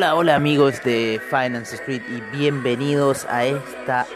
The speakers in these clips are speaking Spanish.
Hola, hola amigos de Finance Street y bienvenidos a esta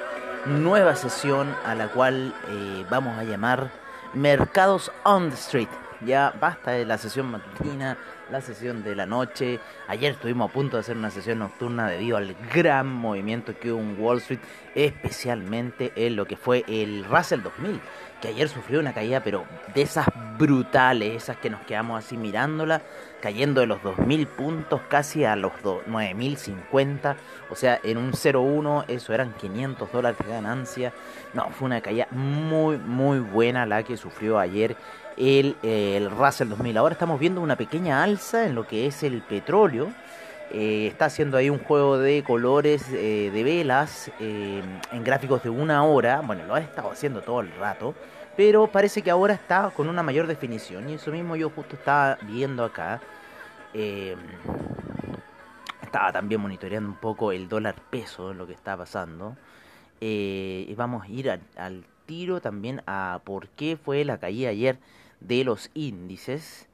nueva sesión a la cual eh, vamos a llamar Mercados on the Street. Ya basta de la sesión matutina, la sesión de la noche. Ayer estuvimos a punto de hacer una sesión nocturna debido al gran movimiento que hubo en Wall Street, especialmente en lo que fue el Russell 2000, que ayer sufrió una caída, pero de esas brutales, esas que nos quedamos así mirándola, cayendo de los 2000 puntos casi a los 9050, o sea, en un 0,1 eso eran 500 dólares de ganancia. No, fue una caída muy, muy buena la que sufrió ayer el, el Russell 2000. Ahora estamos viendo una pequeña alza en lo que es el petróleo. Eh, está haciendo ahí un juego de colores eh, de velas eh, en gráficos de una hora. Bueno, lo ha estado haciendo todo el rato. Pero parece que ahora está con una mayor definición. Y eso mismo yo justo estaba viendo acá. estaba también monitoreando un poco el dólar peso, lo que está pasando. y vamos a ir al tiro también a por qué fue la caída ayer de los índices.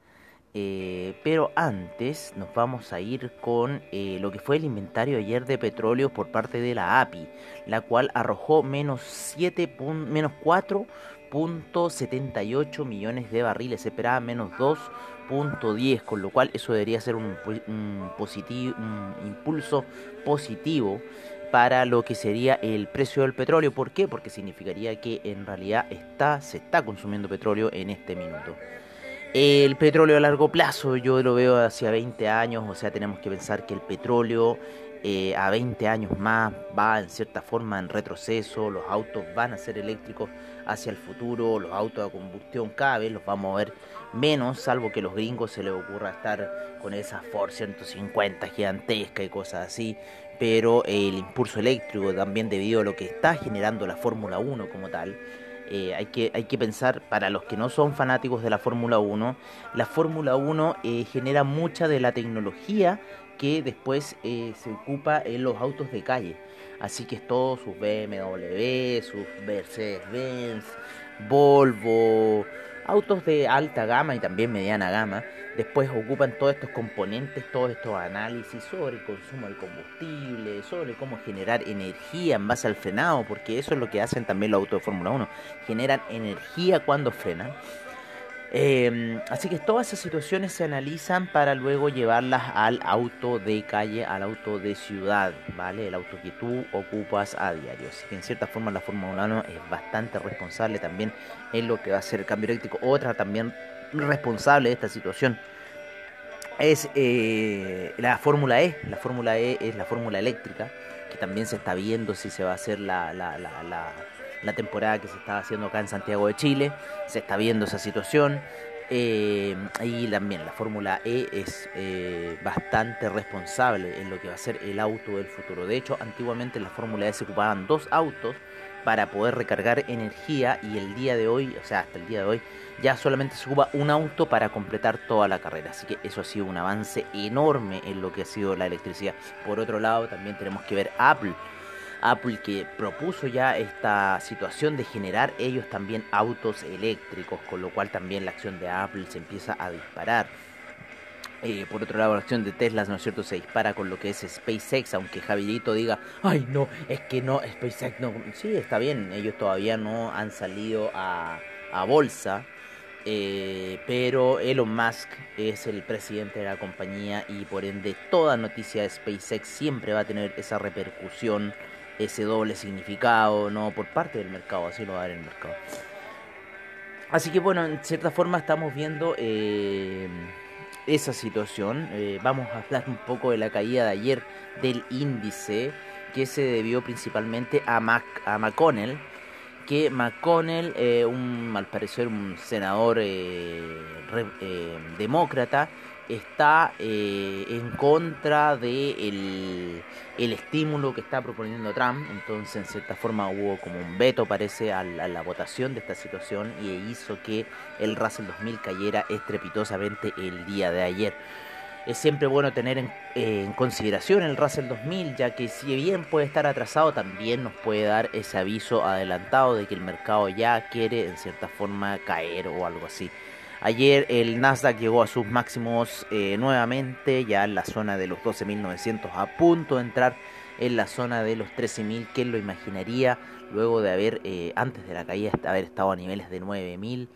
Eh, pero antes nos vamos a ir con eh, lo que fue el inventario ayer de petróleo por parte de la API, la cual arrojó menos, 7 menos 4.78 millones de barriles, se esperaba menos 2.10, con lo cual eso debería ser un, un impulso positivo para lo que sería el precio del petróleo. ¿Por qué? Porque significaría que en realidad está, se está consumiendo petróleo en este minuto. El petróleo a largo plazo yo lo veo hacia 20 años, o sea, tenemos que pensar que el petróleo eh, a 20 años más va en cierta forma en retroceso, los autos van a ser eléctricos hacia el futuro, los autos de combustión cada vez los vamos a ver menos, salvo que los gringos se les ocurra estar con esa Ford 150 gigantesca y cosas así, pero el impulso eléctrico también debido a lo que está generando la Fórmula 1 como tal, eh, hay, que, hay que pensar, para los que no son fanáticos de la Fórmula 1, la Fórmula 1 eh, genera mucha de la tecnología que después eh, se ocupa en los autos de calle. Así que es todo sus BMW, sus Mercedes-Benz, Volvo, autos de alta gama y también mediana gama, después ocupan todos estos componentes, todos estos análisis sobre el consumo del combustible, sobre cómo generar energía en base al frenado, porque eso es lo que hacen también los autos de Fórmula 1, generan energía cuando frenan. Em, así que todas esas situaciones se analizan para luego llevarlas al auto de calle, al auto de ciudad, ¿vale? El auto que tú ocupas a diario. Así que en cierta forma la Fórmula 1 es bastante responsable también en lo que va a ser el cambio eléctrico. Otra también responsable de esta situación es eh, la Fórmula E. La Fórmula E es la fórmula eléctrica, que también se está viendo si se va a hacer la, la temporada que se está haciendo acá en Santiago de Chile. Se está viendo esa situación. Eh, y también la Fórmula E es eh, bastante responsable en lo que va a ser el auto del futuro. De hecho, antiguamente en la Fórmula E se ocupaban dos autos para poder recargar energía y el día de hoy, o sea, hasta el día de hoy, ya solamente se ocupa un auto para completar toda la carrera. Así que eso ha sido un avance enorme en lo que ha sido la electricidad. Por otro lado, también tenemos que ver Apple Apple que propuso ya esta situación de generar ellos también autos eléctricos, con lo cual también la acción de Apple se empieza a disparar. Eh, por otro lado, la acción de Tesla, ¿no es cierto?, se dispara con lo que es SpaceX, aunque Javierito diga, ay, no, es que no, SpaceX no. Sí, está bien, ellos todavía no han salido a, bolsa, eh, pero Elon Musk es el presidente de la compañía y por ende toda noticia de SpaceX siempre va a tener esa repercusión ese doble significado, no por parte del mercado, así lo va a dar el mercado. Así que bueno, en cierta forma estamos viendo eh, esa situación. Eh, vamos a hablar un poco de la caída de ayer del índice que se debió principalmente a, Mac, a McConnell, que McConnell, eh, un, al parecer un senador demócrata, está eh, en contra de el, el, estímulo que está proponiendo Trump. Entonces, en cierta forma, hubo como un veto, parece, a la, votación de esta situación y hizo que el Russell 2000 cayera estrepitosamente el día de ayer. Es siempre bueno tener en, en, consideración el Russell 2000, ya que si bien puede estar atrasado, también nos puede dar ese aviso adelantado de que el mercado ya quiere en cierta forma caer o algo así. Ayer el Nasdaq llegó a sus máximos eh, nuevamente, ya en la zona de los 12.900, a punto de entrar en la zona de los 13.000. ¿Quién lo imaginaría? Luego de haber, eh, antes de la caída, haber estado a niveles de 9.000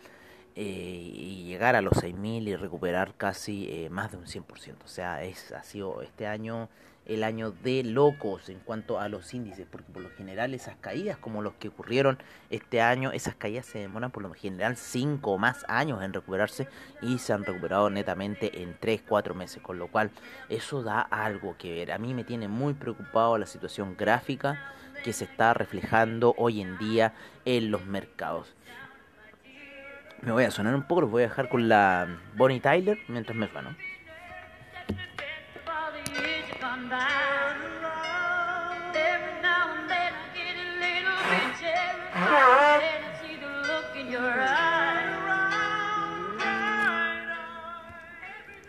eh, y llegar a los 6.000 y recuperar casi más de un 100%. O sea, es, ha sido este año el año de locos en cuanto a los índices, porque por lo general esas caídas como los que ocurrieron este año, esas caídas se demoran por lo general 5 o más años en recuperarse y se han recuperado netamente en 3, 4 meses, con lo cual eso da algo que ver. A mí me tiene muy preocupado la situación gráfica que se está reflejando hoy en día en los mercados. Me voy a sonar un poco, lo voy a dejar con la Bonnie Tyler mientras me sueno.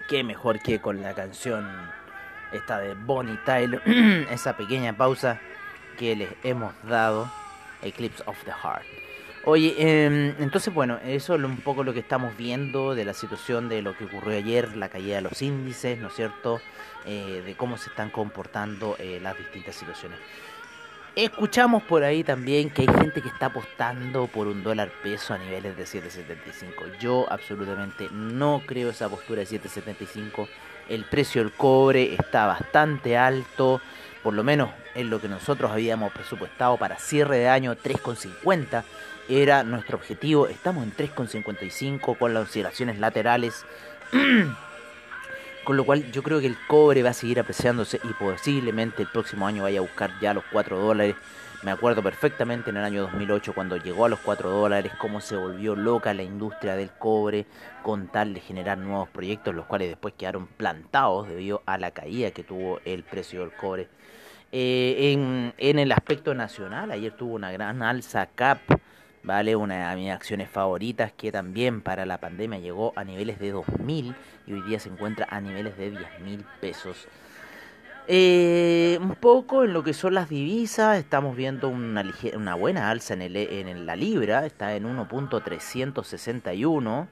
Qué mejor que con la canción esta de Bonnie Tyler, esa pequeña pausa que les hemos dado, Eclipse of the Heart. Oye, eh, entonces bueno, eso es un poco lo que estamos viendo de la situación de lo que ocurrió ayer, la caída de los índices, ¿no es cierto? Eh, de cómo se están comportando eh, las distintas situaciones. Escuchamos por ahí también que hay gente que está apostando por un dólar peso a niveles de 7.75. Yo absolutamente no creo esa postura de 7.75. El precio del cobre está bastante alto, por lo menos en lo que nosotros habíamos presupuestado para cierre de año 3.50 era nuestro objetivo. Estamos en 3,55 con las oscilaciones laterales. con lo cual yo creo que el cobre va a seguir apreciándose y posiblemente el próximo año vaya a buscar ya los 4 dólares. Me acuerdo perfectamente en el año 2008 cuando llegó a los 4 dólares cómo se volvió loca la industria del cobre con tal de generar nuevos proyectos los cuales después quedaron plantados debido a la caída que tuvo el precio del cobre. Eh, en, en el aspecto nacional ayer tuvo una gran alza CAP ¿vale? Una de mis acciones favoritas que también para la pandemia llegó a niveles de 2.000 y hoy día se encuentra a niveles de 10.000 pesos. Eh, un poco en lo que son las divisas, estamos viendo una, una buena alza en, el, en la libra, está en 1.361.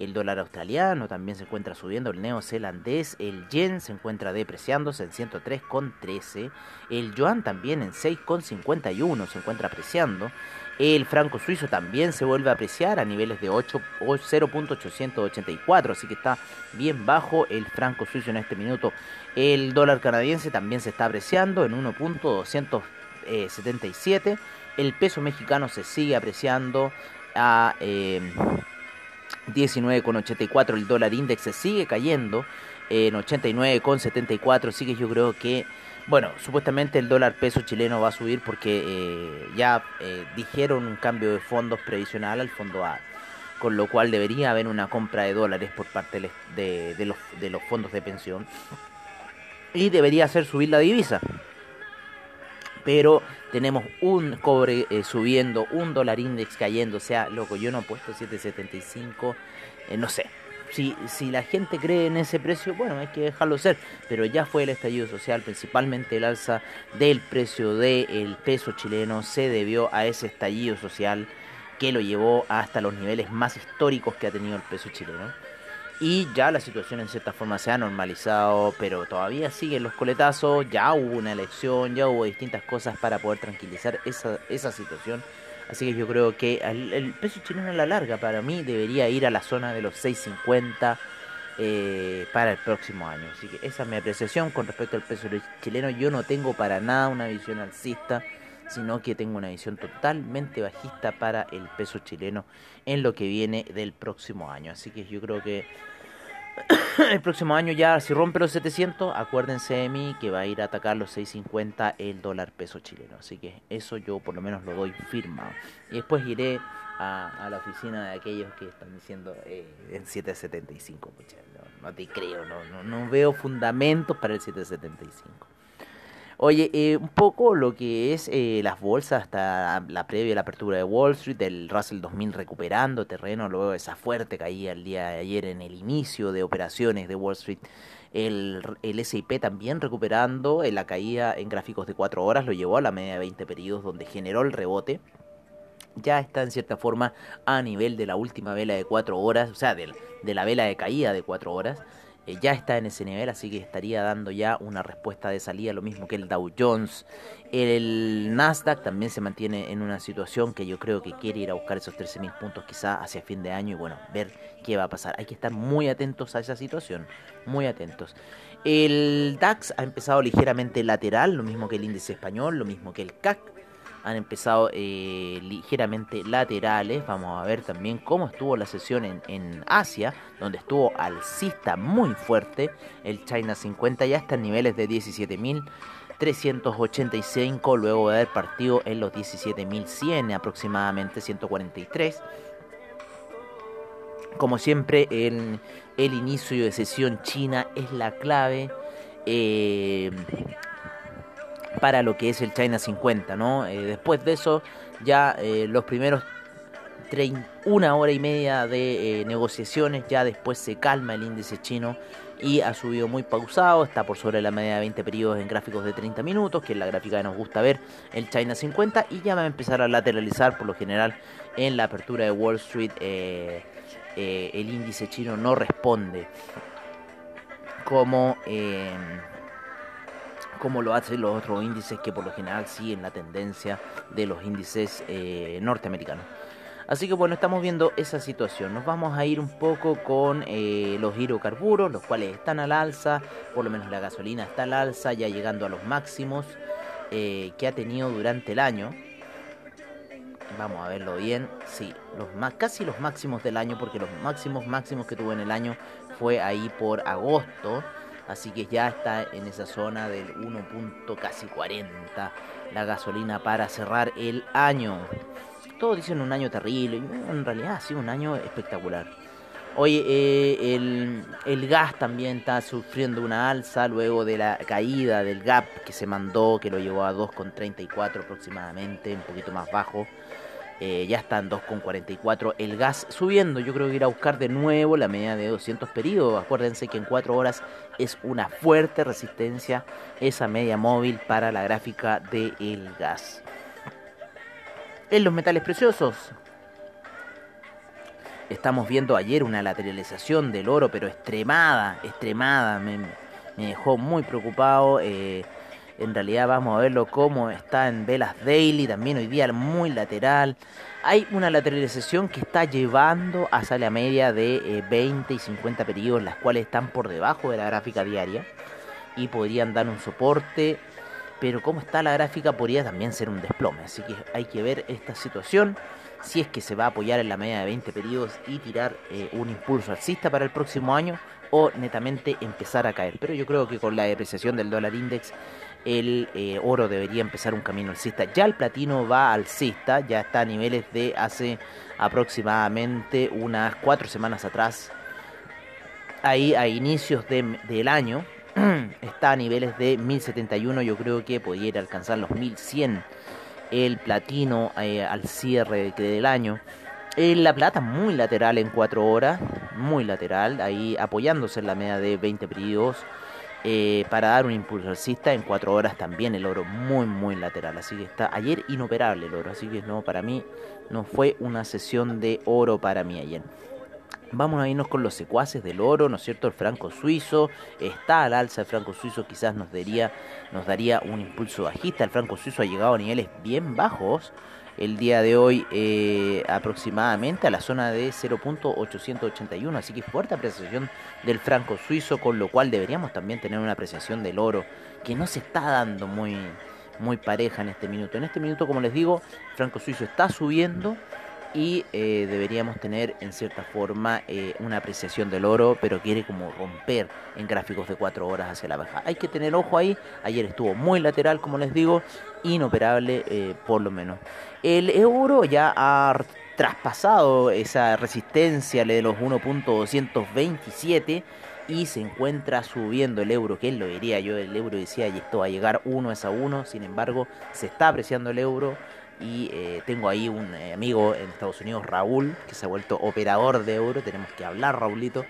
El dólar australiano también se encuentra subiendo, el neozelandés, el yen se encuentra depreciándose en 103,13, el yuan también en 6,51 se encuentra apreciando, el franco suizo también se vuelve a apreciar a niveles de 0.884, así que está bien bajo el franco suizo en este minuto. El dólar canadiense también se está apreciando en 1.277. El peso mexicano se sigue apreciando a 19,84. Em, el dólar index se sigue cayendo en 89,74. Así que yo creo que bueno, supuestamente el dólar peso chileno va a subir porque eh, ya eh, dijeron un cambio de fondos previsional al fondo A, con lo cual debería haber una compra de dólares por parte de, los fondos de pensión y debería hacer subir la divisa. Pero tenemos un cobre eh, subiendo, un dólar index cayendo, o sea, loco, yo no he puesto 7.75, no sé, si, si la gente cree en ese precio, bueno, hay que dejarlo ser. Pero ya fue el estallido social, principalmente el alza del precio del peso chileno, se debió a ese estallido social que lo llevó hasta los niveles más históricos que ha tenido el peso chileno. Y ya la situación en cierta forma se ha normalizado, pero todavía siguen los coletazos, ya hubo una elección, ya hubo distintas cosas para poder tranquilizar esa, esa situación Así que yo creo que el, peso chileno a la larga para mí debería ir a la zona de los 6.50 eh, para el próximo año. Así que esa es mi apreciación con respecto al peso chileno. Yo no tengo para nada una visión alcista, sino que tengo una visión totalmente bajista para el peso chileno en lo que viene del próximo año. Así que yo creo que el próximo año ya si rompe los 700, acuérdense de mí que va a ir a atacar los 6.50 el dólar peso chileno. Así que eso yo por lo menos lo doy firmado. Y después iré a, la oficina de aquellos que están diciendo eh, en 7.75. No, no te creo, no, no, no veo fundamentos para el 7.75. Oye, eh, un poco lo que es eh, las bolsas hasta la previa la apertura de Wall Street, el Russell 2000 recuperando terreno luego de esa fuerte caída el día de ayer en el inicio de operaciones de Wall Street. El, el SIP también recuperando en la caída en gráficos de 4 horas, lo llevó a la media de 20 periodos donde generó el rebote ya está en cierta forma a nivel de la última vela de 4 horas, o sea, de, de la vela de caída de 4 horas. Eh, ya está en ese nivel, así que estaría dando ya una respuesta de salida, lo mismo que el Dow Jones. El Nasdaq también se mantiene en una situación que yo creo que quiere ir a buscar esos 13.000 puntos quizá hacia fin de año y bueno, ver qué va a pasar. Hay que estar muy atentos a esa situación, muy atentos. El DAX ha empezado ligeramente lateral, lo mismo que el índice español, lo mismo que el CAC han empezado eh, ligeramente laterales. Vamos a ver también cómo estuvo la sesión en, Asia, donde estuvo alcista muy fuerte. El China 50 ya está en niveles de 17.385, luego de haber partido en los 17.100 aproximadamente, 143. Como siempre, el, el inicio de sesión china es la clave. Eh, para lo que es el China 50, ¿no? Eh, después de eso, ya eh, los primeros una hora y media de eh, negociaciones, ya después se calma el índice chino y ha subido muy pausado, está por sobre la media de 20 periodos en gráficos de 30 minutos, que es la gráfica que nos gusta ver, el China 50, y ya va a empezar a lateralizar por lo general en la apertura de Wall Street, el índice chino no responde como como lo hacen los otros índices que por lo general siguen la tendencia de los índices eh, norteamericanos. Así que bueno, estamos viendo esa situación. Nos vamos a ir un poco con eh, los hidrocarburos, los cuales están al alza, por lo menos la gasolina está al alza, ya llegando a los máximos eh, que ha tenido durante el año. Vamos a verlo bien. Sí, los más, casi los máximos del año, porque los máximos máximos que tuvo en el año fue ahí por agosto así que ya está en esa zona del 1. casi 40 la gasolina para cerrar el año. Todos dicen un año terrible, en realidad ha sido un año espectacular. Oye, eh, el, el, gas también está sufriendo una alza luego de la caída del gap que se mandó, que lo llevó a 2,34 aproximadamente, un poquito más bajo. Eh, ya está en 2,44 el gas subiendo. Yo creo que ir a buscar de nuevo la media de 200 periodos. Acuérdense que en 4 horas es una fuerte resistencia esa media móvil para la gráfica del gas. En los metales preciosos. Estamos viendo ayer una lateralización del oro, pero extremada, extremada. Me, dejó muy preocupado. Eh, en realidad vamos a verlo como está en velas daily, también hoy día muy lateral. Hay una lateralización que está llevando a la media de 20 eh, y 50 periodos, las cuales están por debajo de la gráfica diaria y podrían dar un soporte. Pero como está la gráfica podría también ser un desplome. Así que hay que ver esta situación. Si es que se va a apoyar en la media de 20 periodos y tirar eh, un impulso alcista para el próximo año o netamente empezar a caer. Pero yo creo que con la depreciación del dólar index el eh, oro debería empezar un camino alcista. Ya el platino va alcista, ya está a niveles de hace aproximadamente unas cuatro semanas atrás. Ahí a inicios del año está a niveles de 1071, yo creo que podría alcanzar los 1100 el platino eh, al cierre del año. La plata muy lateral en 4 horas, muy lateral, ahí apoyándose en la media de 20 periodos. Eh, para dar un impulso alcista en 4 horas también el oro muy muy lateral así que está ayer inoperable el oro así que no para mí no fue una sesión de oro para mí ayer Vamos a irnos con los secuaces del oro, ¿no es cierto? El franco suizo está al alza, el franco suizo quizás nos daría, nos daría un impulso bajista. El franco suizo ha llegado a niveles bien bajos, el día de hoy eh, aproximadamente a la zona de 0.881, así que fuerte apreciación del franco suizo, con lo cual deberíamos también tener una apreciación del oro que no se está dando muy, muy pareja en este minuto. En este minuto, como les digo, franco suizo está subiendo y eh, deberíamos tener en cierta forma eh, una apreciación del oro, pero quiere como romper en gráficos de 4 horas hacia la baja. Hay que tener ojo ahí, ayer estuvo muy lateral, como les digo, inoperable eh, por lo menos. El euro ya ha traspasado esa resistencia de los 1.227 y se encuentra subiendo el euro, que lo diría yo, el euro decía y esto va a llegar 1 a 1, sin embargo se está apreciando el euro, y eh, tengo ahí un eh, amigo en Estados Unidos, Raúl, que se ha vuelto operador de euro. Tenemos que hablar, Raulito.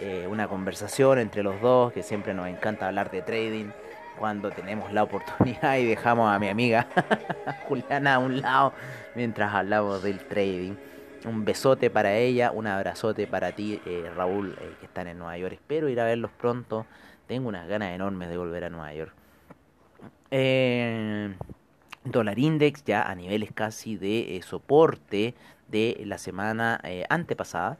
Eh, una conversación entre los dos, que siempre nos encanta hablar de trading. cuando tenemos la oportunidad y dejamos a mi amiga Juliana a un lado mientras hablamos del trading. Un besote para ella, un abrazote para ti, Raúl, que están en Nueva York. Espero ir a verlos pronto. Tengo unas ganas enormes de volver a Nueva York. Eh, dólar index ya a niveles casi de soporte de la semana antepasada.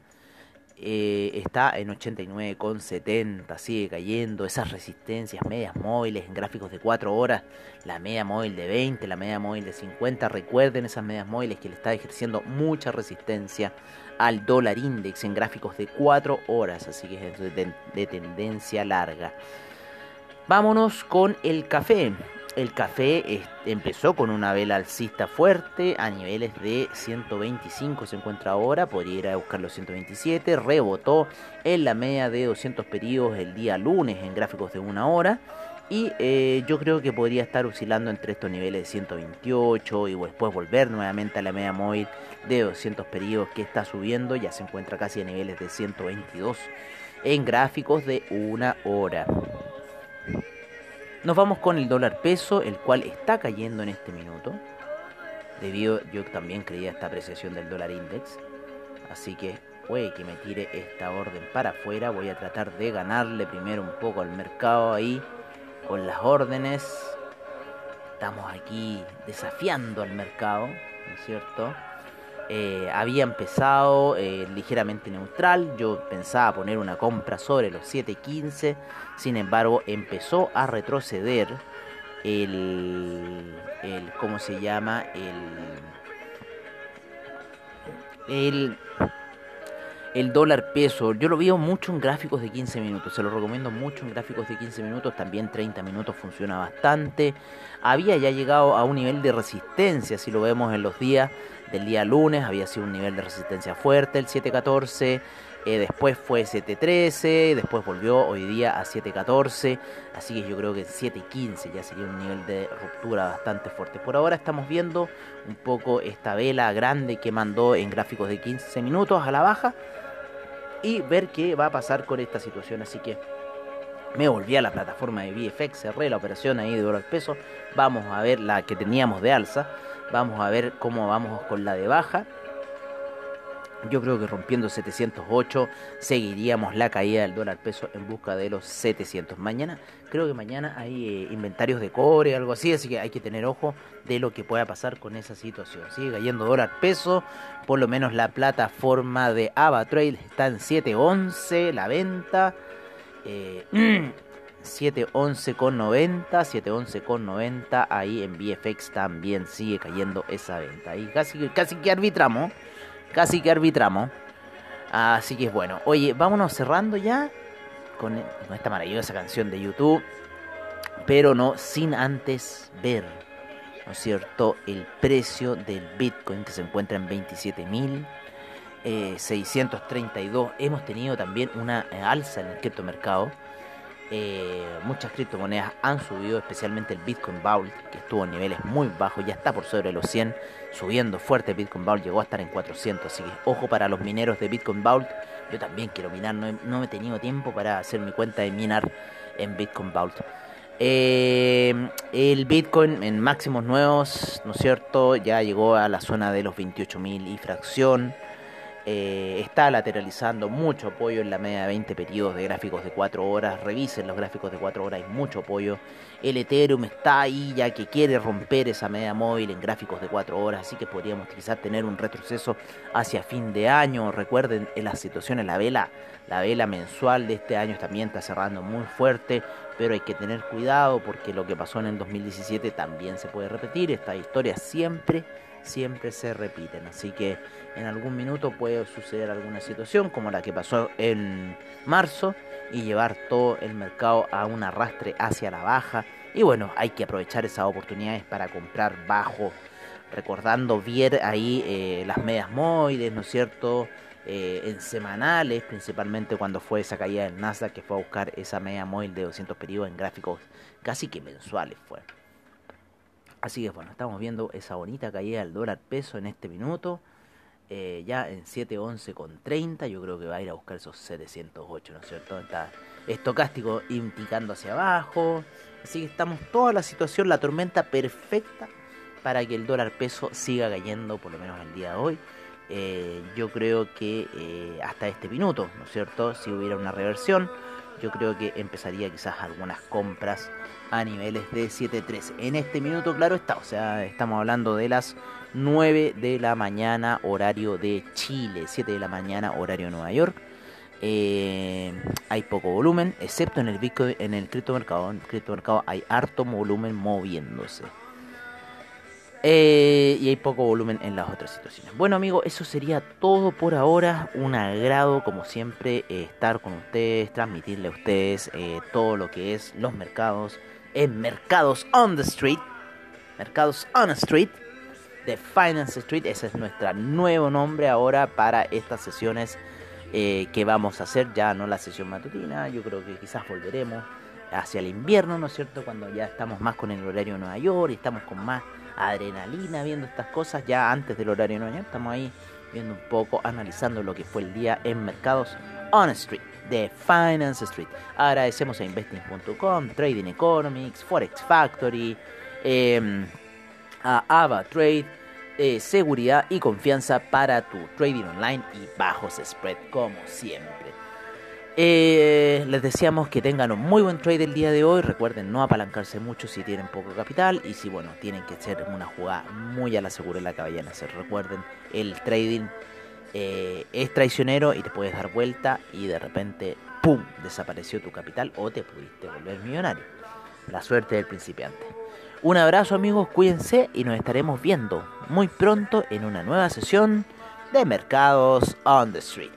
Eh, está en 89,70, sigue cayendo, esas resistencias medias móviles en gráficos de 4 horas, la media móvil de 20, la media móvil de 50, recuerden esas medias móviles que le está ejerciendo mucha resistencia al dólar index en gráficos de 4 horas, así que es de tendencia larga. Vámonos con el café el café empezó con una vela alcista fuerte a niveles de 125 se encuentra ahora, podría ir a buscar los 127, rebotó en la media de 200 periodos el día lunes en gráficos de una hora y eh, yo creo que podría estar oscilando entre estos niveles de 128 y después volver nuevamente a la media móvil de 200 periodos que está subiendo, ya se encuentra casi a niveles de 122 en gráficos de una hora. Nos vamos con el dólar peso, el cual está cayendo en este minuto. Debido, yo también creía esta apreciación del dólar index. Así que puede que me tire esta orden para afuera. Voy a tratar de ganarle primero un poco al mercado ahí con las órdenes. Estamos aquí desafiando al mercado, ¿no es cierto? Eh, había empezado eh, ligeramente neutral. Yo pensaba poner una compra sobre los 7.15. Sin embargo, empezó a retroceder el, el ¿cómo se llama? El, el, el dólar peso. Yo lo veo mucho en gráficos de 15 minutos. Se lo recomiendo mucho en gráficos de 15 minutos. También 30 minutos funciona bastante. Había ya llegado a un nivel de resistencia, si lo vemos en los días del día lunes, había sido un nivel de resistencia fuerte, el 714, eh, después fue 713, después volvió hoy día a 714, así que yo creo que 715 ya sería un nivel de ruptura bastante fuerte. Por ahora estamos viendo un poco esta vela grande que mandó en gráficos de 15 minutos a la baja y ver qué va a pasar con esta situación, así que me volví a la plataforma de VFX, cerré la operación ahí de oro al peso. Vamos a ver la que teníamos de alza. Vamos a ver cómo vamos con la de baja. Yo creo que rompiendo 708 seguiríamos la caída del dólar peso en busca de los 700. Mañana, creo que mañana hay eh, inventarios de cobre, algo así, así que hay que tener ojo de lo que pueda pasar con esa situación. Sigue cayendo dólar peso, por lo menos la plataforma de AvaTrade está en 711, la venta. Eh, 711,90, 711,90, ahí en VFX también sigue cayendo esa venta. Ahí casi, casi que arbitramos, casi que arbitramos. Así que es bueno. Oye, vámonos cerrando ya con, esta maravillosa canción de YouTube, pero no sin antes ver, ¿no es cierto?, el precio del Bitcoin que se encuentra en 27.632. Eh, Hemos tenido también una alza en el criptomercado eh, muchas criptomonedas han subido, especialmente el Bitcoin Vault, que estuvo en niveles muy bajos, ya está por sobre los 100, subiendo fuerte. Bitcoin Vault llegó a estar en 400, así que ojo para los mineros de Bitcoin Vault. Yo también quiero minar, no he, he tenido tiempo para hacer mi cuenta de minar en Bitcoin Vault. Eh, el Bitcoin en máximos nuevos, ¿no es cierto? Ya llegó a la zona de los 28.000 y fracción. Eh, está lateralizando mucho apoyo en la media de 20 periodos de gráficos de 4 horas. Revisen los gráficos de 4 horas, hay mucho apoyo. El Ethereum está ahí ya que quiere romper esa media móvil en gráficos de 4 horas, así que podríamos quizás tener un retroceso hacia fin de año. Recuerden en las situaciones, la vela, la vela mensual de este año también está cerrando muy fuerte, pero hay que tener cuidado porque lo que pasó en el 2017 también se puede repetir. Esta historia siempre siempre se repiten. Así que en algún minuto puede suceder alguna situación como la que pasó en marzo y llevar todo el mercado a un arrastre hacia la baja. Y bueno, hay que aprovechar esas oportunidades para comprar bajo. Recordando ver ahí eh, las medias móviles, ¿no es cierto? Eh, en semanales, principalmente cuando fue esa caída del NASA que fue a buscar esa media móvil de 200 periodos en gráficos casi que mensuales fue. Así que bueno, estamos viendo esa bonita caída del dólar peso en este minuto. Eh, ya en 7.11 con 30, yo creo que va a ir a buscar esos 708, ¿no es cierto? Está estocástico indicando hacia abajo. Así que estamos toda la situación, la tormenta perfecta para que el dólar peso siga cayendo, por lo menos el día de hoy. Eh, yo creo que eh, hasta este minuto, ¿no es cierto? Si hubiera una reversión, yo creo que empezaría quizás algunas compras a niveles de 7.3. En este minuto, claro está, o sea, estamos hablando de las 9 de la mañana, horario de Chile, 7 de la mañana, horario de Nueva York. Eh, hay poco volumen, excepto en el Bitcoin, en el criptomercado. En el criptomercado hay harto volumen moviéndose. Eh, y hay poco volumen en las otras situaciones. Bueno amigos, eso sería todo por ahora. Un agrado como siempre eh, estar con ustedes, transmitirle a ustedes todo lo que es los mercados en Mercados on the Street. Mercados on the Street de Finance Street. Ese es nuestro nuevo nombre ahora para estas sesiones eh, que vamos a hacer, ya no la sesión matutina, yo creo que quizás volveremos hacia el invierno, ¿no es cierto? Cuando ya estamos más con el horario de Nueva York y estamos con más adrenalina viendo estas cosas, ya antes del horario York, estamos ahí viendo un poco, analizando lo que fue el día en mercados on Street, de Finance Street. Agradecemos a investing.com, Trading Economics, Forex Factory, eh, a Ava Trade, eh, seguridad y confianza para tu trading online y bajos spread como siempre. Eh, les deseamos que tengan un muy buen trade el día de hoy. Recuerden no apalancarse mucho si tienen poco capital y si bueno tienen que hacer una jugada muy a la segura la que vayan a hacer. Recuerden el trading eh, es traicionero y te puedes dar vuelta y de repente ¡pum! desapareció tu capital o te pudiste volver millonario. La suerte del principiante. Un abrazo amigos, cuídense y nos estaremos viendo muy pronto en una nueva sesión de Mercados on the Street.